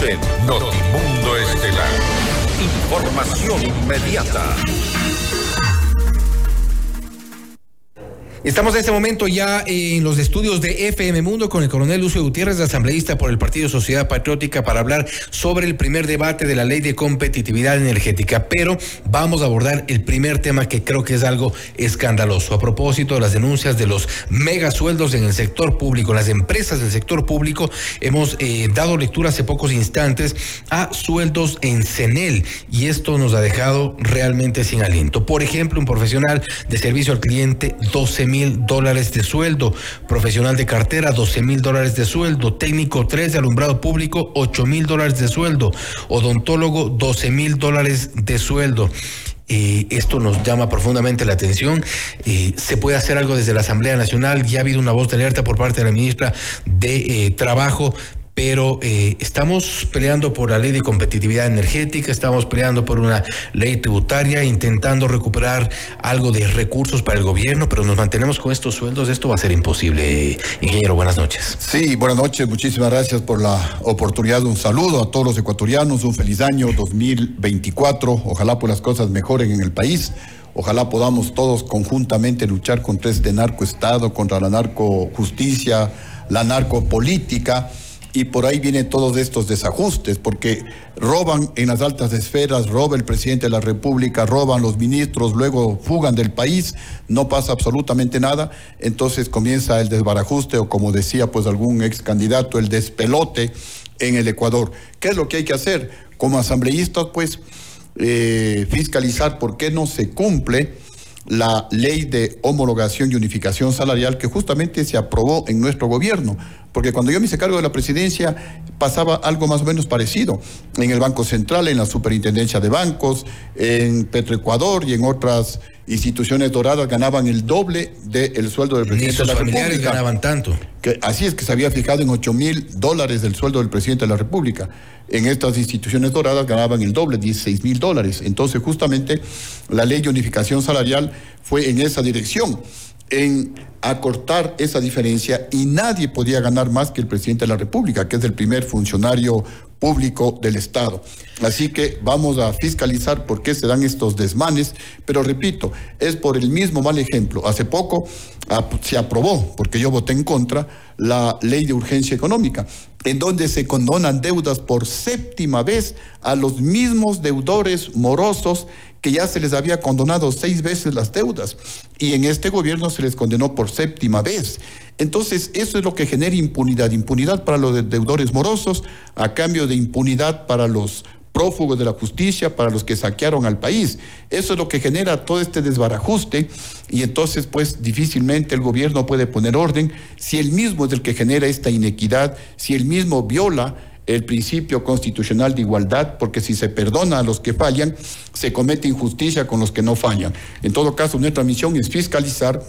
En Notimundo Estelar. Información inmediata. Estamos en este momento ya en los estudios de FM Mundo con el coronel Lucio Gutiérrez, asambleísta por el Partido Sociedad Patriótica, para hablar sobre el primer debate de la ley de competitividad energética. Pero vamos a abordar el primer tema que creo que es algo escandaloso. A propósito de las denuncias de los megasueldos en el sector público, las empresas del sector público, hemos eh, dado lectura hace pocos instantes a sueldos en CENEL y esto nos ha dejado realmente sin aliento. Por ejemplo, un profesional de servicio al cliente, 12 mil dólares de sueldo, profesional de cartera 12 mil dólares de sueldo, técnico 3 de alumbrado público 8 mil dólares de sueldo, odontólogo 12 mil dólares de sueldo. Eh, esto nos llama profundamente la atención. Eh, se puede hacer algo desde la Asamblea Nacional. Ya ha habido una voz de alerta por parte de la ministra de eh, Trabajo pero eh, estamos peleando por la ley de competitividad energética, estamos peleando por una ley tributaria, intentando recuperar algo de recursos para el gobierno, pero nos mantenemos con estos sueldos, esto va a ser imposible. Ingeniero, buenas noches. Sí, buenas noches, muchísimas gracias por la oportunidad. Un saludo a todos los ecuatorianos, un feliz año 2024, ojalá por las cosas mejoren en el país. Ojalá podamos todos conjuntamente luchar contra este narcoestado, contra la narcojusticia, la narcopolítica y por ahí vienen todos estos desajustes, porque roban en las altas esferas, roba el presidente de la República, roban los ministros, luego fugan del país, no pasa absolutamente nada, entonces comienza el desbarajuste o como decía pues algún ex candidato, el despelote en el Ecuador. ¿Qué es lo que hay que hacer? Como asambleístas pues eh, fiscalizar por qué no se cumple la ley de homologación y unificación salarial que justamente se aprobó en nuestro gobierno. Porque cuando yo me hice cargo de la presidencia pasaba algo más o menos parecido. En el Banco Central, en la Superintendencia de Bancos, en Petroecuador y en otras instituciones doradas ganaban el doble del sueldo del presidente de la familiares ganaban tanto. Que así es que se había fijado en 8 mil dólares del sueldo del presidente de la República. En estas instituciones doradas ganaban el doble, 16 mil dólares. Entonces, justamente, la ley de unificación salarial fue en esa dirección en acortar esa diferencia y nadie podía ganar más que el presidente de la República, que es el primer funcionario público del Estado. Así que vamos a fiscalizar por qué se dan estos desmanes, pero repito, es por el mismo mal ejemplo. Hace poco se aprobó, porque yo voté en contra, la ley de urgencia económica, en donde se condonan deudas por séptima vez a los mismos deudores morosos que ya se les había condonado seis veces las deudas y en este gobierno se les condenó por séptima vez. Entonces, eso es lo que genera impunidad, impunidad para los deudores morosos a cambio de impunidad para los prófugos de la justicia, para los que saquearon al país. Eso es lo que genera todo este desbarajuste y entonces pues difícilmente el gobierno puede poner orden si él mismo es el que genera esta inequidad, si él mismo viola el principio constitucional de igualdad, porque si se perdona a los que fallan, se comete injusticia con los que no fallan. En todo caso, nuestra misión es fiscalizar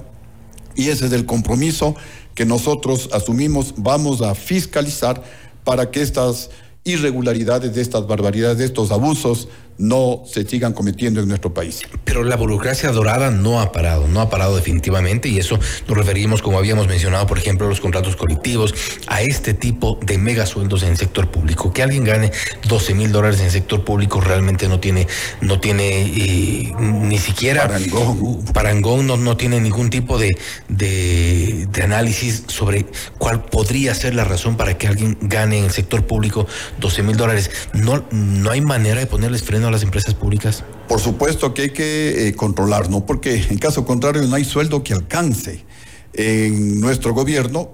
y ese es el compromiso que nosotros asumimos, vamos a fiscalizar para que estas irregularidades, de estas barbaridades, de estos abusos no se sigan cometiendo en nuestro país. Pero la burocracia dorada no ha parado, no ha parado definitivamente y eso nos referimos, como habíamos mencionado, por ejemplo, a los contratos colectivos, a este tipo de mega sueldos en el sector público. Que alguien gane 12 mil dólares en el sector público realmente no tiene, no tiene eh, ni siquiera parangón, parangón no, no tiene ningún tipo de, de, de análisis sobre cuál podría ser la razón para que alguien gane en el sector público 12 mil dólares. No, no hay manera de ponerles freno a las empresas públicas? Por supuesto que hay que eh, controlar, ¿no? Porque en caso contrario no hay sueldo que alcance. En nuestro gobierno,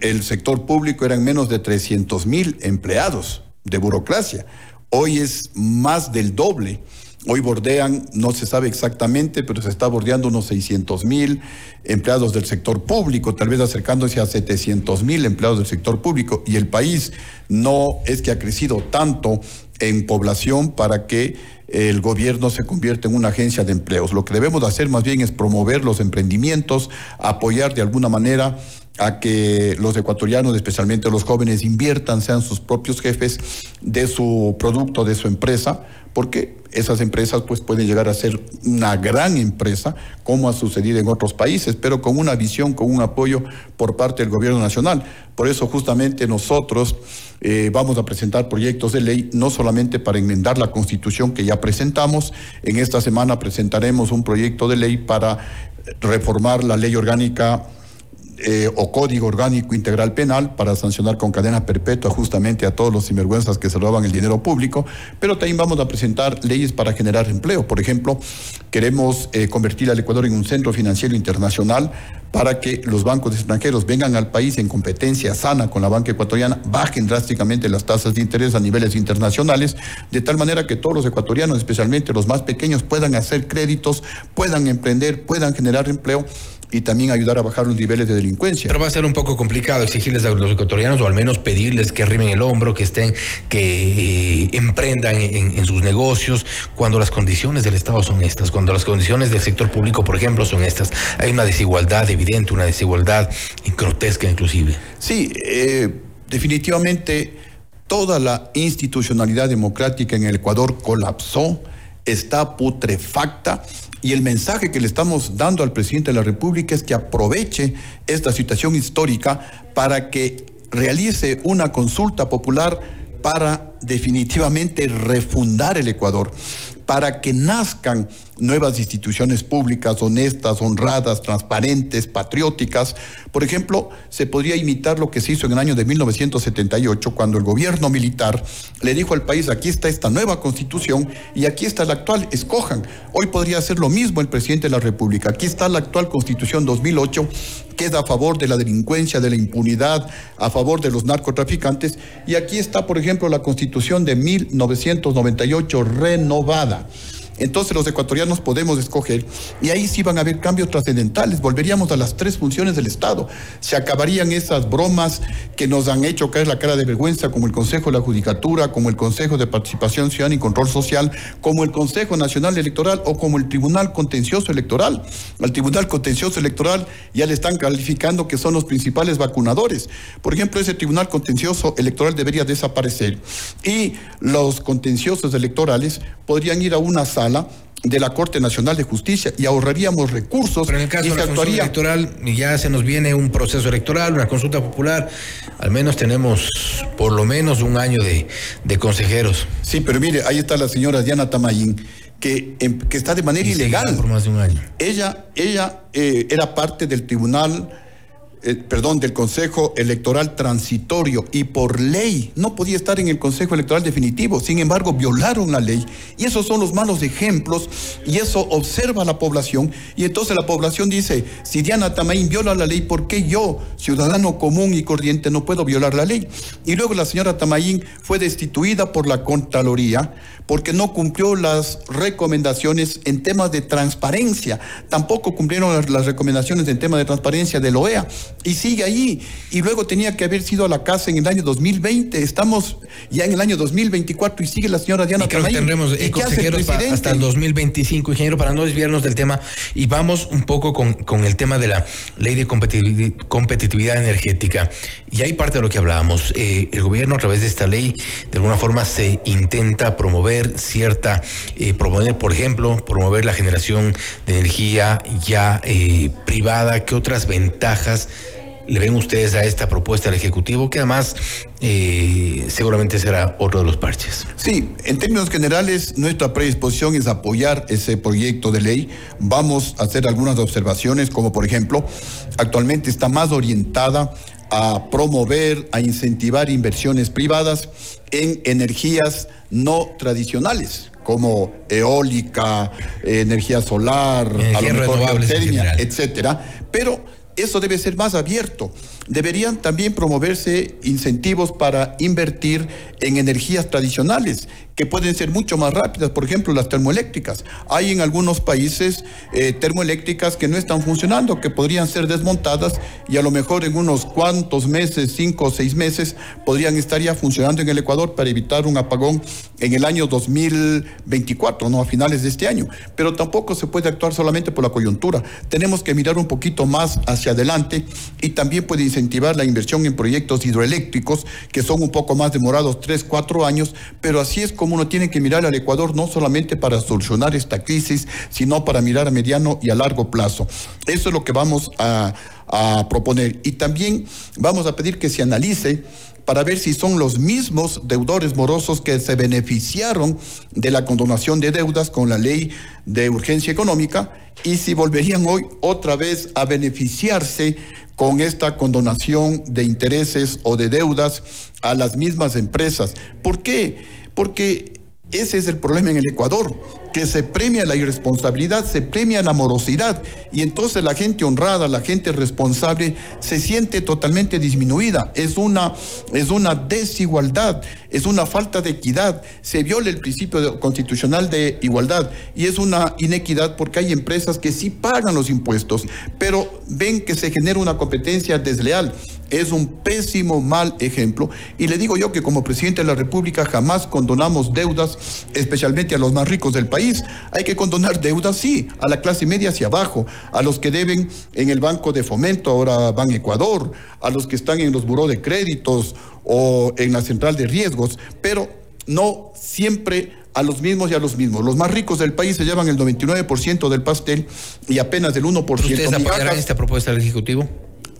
el sector público eran menos de 300 mil empleados de burocracia. Hoy es más del doble. Hoy bordean, no se sabe exactamente, pero se está bordeando unos 600 mil empleados del sector público, tal vez acercándose a 700 mil empleados del sector público. Y el país no es que ha crecido tanto en población para que el gobierno se convierta en una agencia de empleos. Lo que debemos hacer más bien es promover los emprendimientos, apoyar de alguna manera a que los ecuatorianos, especialmente los jóvenes, inviertan, sean sus propios jefes de su producto, de su empresa, porque esas empresas pues pueden llegar a ser una gran empresa, como ha sucedido en otros países, pero con una visión, con un apoyo por parte del gobierno nacional. Por eso justamente nosotros eh, vamos a presentar proyectos de ley, no solamente para enmendar la constitución que ya presentamos, en esta semana presentaremos un proyecto de ley para reformar la ley orgánica eh, o Código Orgánico Integral Penal para sancionar con cadena perpetua justamente a todos los sinvergüenzas que se roban el dinero público, pero también vamos a presentar leyes para generar empleo. Por ejemplo, queremos eh, convertir al Ecuador en un centro financiero internacional para que los bancos extranjeros vengan al país en competencia sana con la banca ecuatoriana, bajen drásticamente las tasas de interés a niveles internacionales, de tal manera que todos los ecuatorianos, especialmente los más pequeños, puedan hacer créditos, puedan emprender, puedan generar empleo y también ayudar a bajar los niveles de delincuencia. Pero va a ser un poco complicado exigirles a los ecuatorianos o al menos pedirles que arrimen el hombro, que estén, que eh, emprendan en, sus negocios cuando las condiciones del Estado son estas, cuando las condiciones del sector público, por ejemplo, son estas. Hay una desigualdad evidente, una desigualdad grotesca inclusive. Sí, eh, definitivamente toda la institucionalidad democrática en el Ecuador colapsó, está putrefacta y el mensaje que le estamos dando al presidente de la República es que aproveche esta situación histórica para que realice una consulta popular para definitivamente refundar el Ecuador, para que nazcan nuevas instituciones públicas honestas, honradas, transparentes, patrióticas. Por ejemplo, se podría imitar lo que se hizo en el año de 1978, cuando el gobierno militar le dijo al país, aquí está esta nueva constitución y aquí está la actual, escojan. Hoy podría hacer lo mismo el presidente de la República. Aquí está la actual constitución 2008, que es a favor de la delincuencia, de la impunidad, a favor de los narcotraficantes. Y aquí está, por ejemplo, la constitución de 1998 renovada entonces los ecuatorianos podemos escoger y ahí sí van a haber cambios trascendentales. Volveríamos a las tres funciones del Estado. Se acabarían esas bromas que nos han hecho caer la cara de vergüenza, como el Consejo de la Judicatura, como el Consejo de Participación Ciudadana y Control Social, como el Consejo Nacional Electoral o como el Tribunal Contencioso Electoral. Al Tribunal Contencioso Electoral ya le están calificando que son los principales vacunadores. Por ejemplo, ese Tribunal Contencioso Electoral debería desaparecer y los contenciosos electorales podrían ir a una sala de la Corte Nacional de Justicia y ahorraríamos recursos. Pero en el caso de la actuaría... electoral, ya se nos viene un proceso electoral, una consulta popular, al menos tenemos por lo menos un año de, consejeros. Sí, pero mire, ahí está la señora Diana Tamayín. Que, em, que está de manera ilegal. Por más de un año. Ella, ella eh, era parte del tribunal eh, perdón, del Consejo Electoral Transitorio y por ley no podía estar en el Consejo Electoral Definitivo. Sin embargo, violaron la ley y esos son los malos ejemplos y eso observa la población y entonces la población dice, si Diana Tamaín viola la ley, ¿por qué yo, ciudadano común y corriente, no puedo violar la ley? Y luego la señora Tamaín fue destituida por la Contraloría porque no cumplió las recomendaciones en temas de transparencia, tampoco cumplieron las, recomendaciones en tema de transparencia de la OEA y sigue ahí. Y luego tenía que haber sido a la casa en el año 2020. Estamos ya en el año 2024 y sigue la señora Diana y creo que tendremos eh, consejeros hasta el 2025, ingeniero, para no desviarnos del tema. Y vamos un poco con, con el tema de la ley de competitividad energética. Y ahí parte de lo que hablábamos. Eh, el gobierno a través de esta ley, de alguna forma, se intenta promover cierta, eh, promover, por ejemplo, promover la generación de energía ya privada. ¿Qué otras ventajas? Le ven ustedes a esta propuesta del Ejecutivo, que además eh, seguramente será otro de los parches? Sí, en términos generales, nuestra predisposición es apoyar ese proyecto de ley. Vamos a hacer algunas observaciones, como por ejemplo, actualmente está más orientada a promover, a incentivar inversiones privadas en energías no tradicionales como eólica, energía solar, a lo mejor etcétera. Pero eso debe ser más abierto. Deberían también promoverse incentivos para invertir en energías tradicionales que pueden ser mucho más rápidas, por ejemplo las termoeléctricas. Hay en algunos países eh, termoeléctricas que no están funcionando, que podrían ser desmontadas y a lo mejor en unos cuantos meses, cinco o seis meses, podrían estar ya funcionando en el Ecuador para evitar un apagón en el año 2024, no a finales de este año. Pero tampoco se puede actuar solamente por la coyuntura. Tenemos que mirar un poquito más hacia adelante y también puede incentivar la inversión en proyectos hidroeléctricos que son un poco más demorados, tres, cuatro años, pero así es como uno tiene que mirar al Ecuador no solamente para solucionar esta crisis, sino para mirar a mediano y a largo plazo. Eso es lo que vamos a, proponer. Y también vamos a pedir que se analice para ver si son los mismos deudores morosos que se beneficiaron de la condonación de deudas con la ley de urgencia económica y si volverían hoy otra vez a beneficiarse con esta condonación de intereses o de deudas a las mismas empresas. ¿Por qué? Porque ese es el problema en el Ecuador, que se premia la irresponsabilidad, se premia la morosidad y entonces la gente honrada, la gente responsable se siente totalmente disminuida. Es una, es una desigualdad, es una falta de equidad. Se viola el principio constitucional de igualdad y es una inequidad porque hay empresas que sí pagan los impuestos, pero ven que se genera una competencia desleal es un pésimo mal ejemplo. Y le digo yo que como presidente de la República jamás condonamos deudas, especialmente a los más ricos del país. Hay que condonar deudas, sí, a la clase media hacia abajo, a los que deben en el Banco de Fomento, ahora van Ecuador, a los que están en los buró de créditos o en la central de riesgos, pero no siempre a los mismos y a los mismos. Los más ricos del país se llevan el 99% del pastel y apenas el 1%. ¿Ustedes apoyarán esta propuesta del Ejecutivo?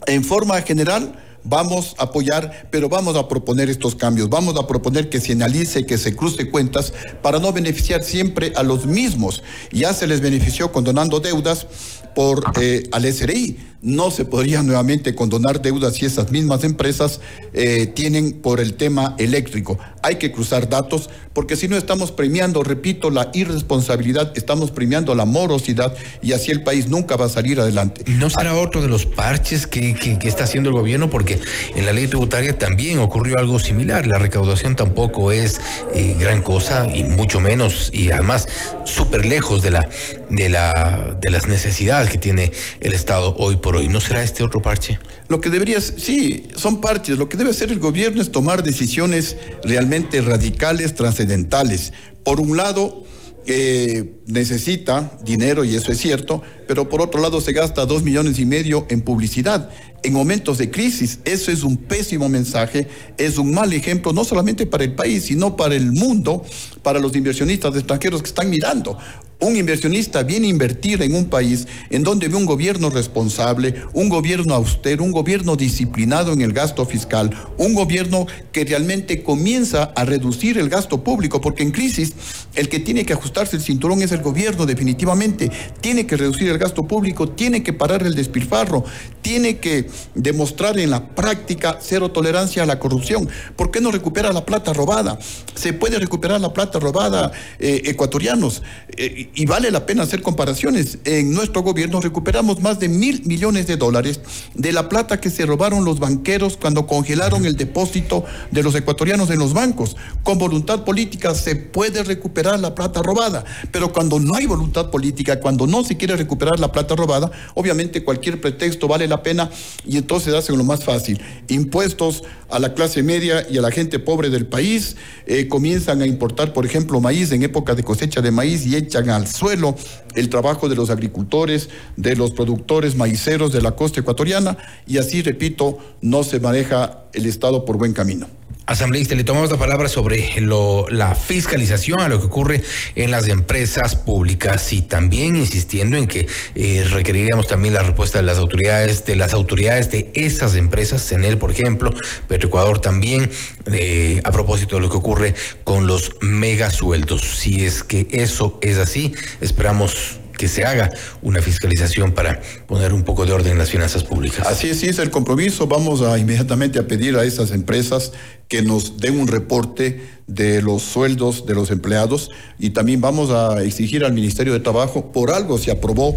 En forma general, vamos a apoyar, pero vamos a proponer estos cambios. Vamos a proponer que se analice, que se cruce cuentas para no beneficiar siempre a los mismos. Ya se les benefició condonando deudas por eh, al SRI. No se podría nuevamente condonar deudas si esas mismas empresas eh, tienen por el tema eléctrico. Hay que cruzar datos porque si no estamos premiando, repito, la irresponsabilidad, estamos premiando la morosidad y así el país nunca va a salir adelante. ¿No será otro de los parches que, está haciendo el gobierno? Porque en la ley tributaria también ocurrió algo similar. La recaudación tampoco es eh, gran cosa y mucho menos y además súper lejos de, la, de, la, de las necesidades que tiene el Estado hoy por hoy. ¿No será este otro parche? Lo que debería, sí, son parches. Lo que debe hacer el gobierno es tomar decisiones realmente radicales, trascendentales. Por un lado, eh, necesita dinero, y eso es cierto, pero por otro lado se gasta dos millones y medio en publicidad en momentos de crisis. Eso es un pésimo mensaje, es un mal ejemplo, no solamente para el país, sino para el mundo, para los inversionistas extranjeros que están mirando. Un inversionista viene a invertir en un país en donde ve un gobierno responsable, un gobierno austero, un gobierno disciplinado en el gasto fiscal, un gobierno que realmente comienza a reducir el gasto público, porque en crisis el que tiene que ajustarse el cinturón es el gobierno definitivamente, tiene que reducir el gasto público, tiene que parar el despilfarro, tiene que demostrar en la práctica cero tolerancia a la corrupción. ¿Por qué no recupera la plata robada? Se puede recuperar la plata robada eh, ecuatorianos. Eh, y vale la pena hacer comparaciones. En nuestro gobierno recuperamos más de mil millones de dólares de la plata que se robaron los banqueros cuando congelaron el depósito de los ecuatorianos en los bancos. Con voluntad política se puede recuperar la plata robada, pero cuando no hay voluntad política, cuando no se quiere recuperar la plata robada, obviamente cualquier pretexto vale la pena y entonces hacen lo más fácil. Impuestos a la clase media y a la gente pobre del país, eh, comienzan a importar, por ejemplo, maíz en época de cosecha de maíz y echan a suelo el trabajo de los agricultores, de los productores maiceros de la costa ecuatoriana y así, repito, no se maneja el Estado por buen camino. Asambleísta, le tomamos la palabra sobre lo, la fiscalización a lo que ocurre en las empresas públicas y también insistiendo en que eh, requeriríamos también la respuesta de las autoridades, de las autoridades de esas empresas, CENEL, por ejemplo, Petroecuador también, eh, a propósito de lo que ocurre con los megasueldos. Si es que eso es así, esperamos que se haga una fiscalización para poner un poco de orden en las finanzas públicas. Así es, sí es el compromiso. Vamos a inmediatamente a pedir a esas empresas que nos den un reporte de los sueldos de los empleados y también vamos a exigir al Ministerio de Trabajo, por algo se aprobó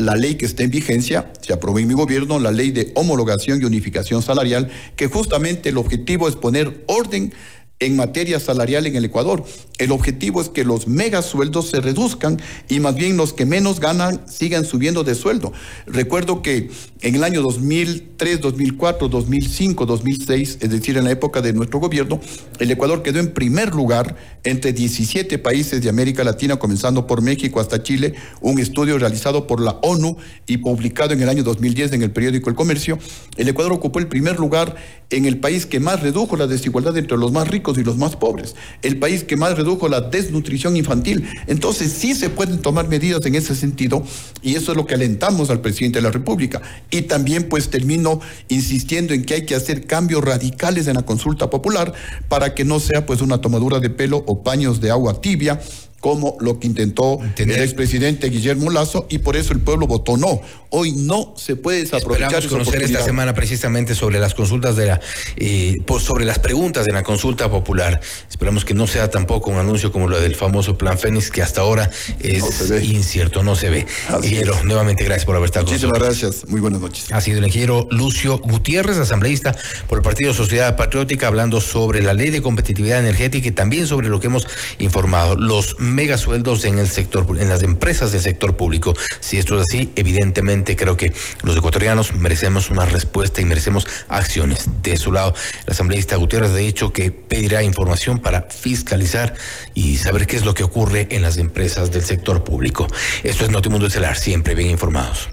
la ley que está en vigencia, se aprobó en mi gobierno, la ley de homologación y unificación salarial, que justamente el objetivo es poner orden en materia salarial en el Ecuador. El objetivo es que los megasueldos se reduzcan y más bien los que menos ganan sigan subiendo de sueldo. Recuerdo que en el año 2003, 2004, 2005, 2006, es decir, en la época de nuestro gobierno, el Ecuador quedó en primer lugar entre 17 países de América Latina, comenzando por México hasta Chile, un estudio realizado por la ONU y publicado en el año 2010 en el periódico El Comercio. El Ecuador ocupó el primer lugar en el país que más redujo la desigualdad entre los más ricos y los más pobres, el país que más redujo la desnutrición infantil. Entonces sí se pueden tomar medidas en ese sentido y eso es lo que alentamos al presidente de la República. Y también pues termino insistiendo en que hay que hacer cambios radicales en la consulta popular para que no sea pues una tomadura de pelo o paños de agua tibia como lo que intentó el expresidente Guillermo Lazo y por eso el pueblo votó no. Hoy no se puede desaprovechar Esperamos conocer esta semana precisamente sobre las consultas de la, eh, pues sobre las preguntas de la consulta popular. Esperamos que no sea tampoco un anuncio como lo del famoso Plan Fénix que hasta ahora es incierto, no se ve. Ingeniero, nuevamente gracias por haber estado con nosotros. Muchísimas gracias, muy buenas noches. Ha sido el ingeniero Lucio Gutiérrez, asambleísta por el Partido Sociedad Patriótica, hablando sobre la ley de competitividad energética y también sobre lo que hemos informado, los megasueldos en el sector, en las empresas del sector público. Si esto es así, evidentemente creo que los ecuatorianos merecemos una respuesta y merecemos acciones. De su lado, el asambleísta Gutiérrez ha dicho que pedirá información para fiscalizar y saber qué es lo que ocurre en las empresas del sector público. Esto es Notimundo Estelar, siempre bien informados.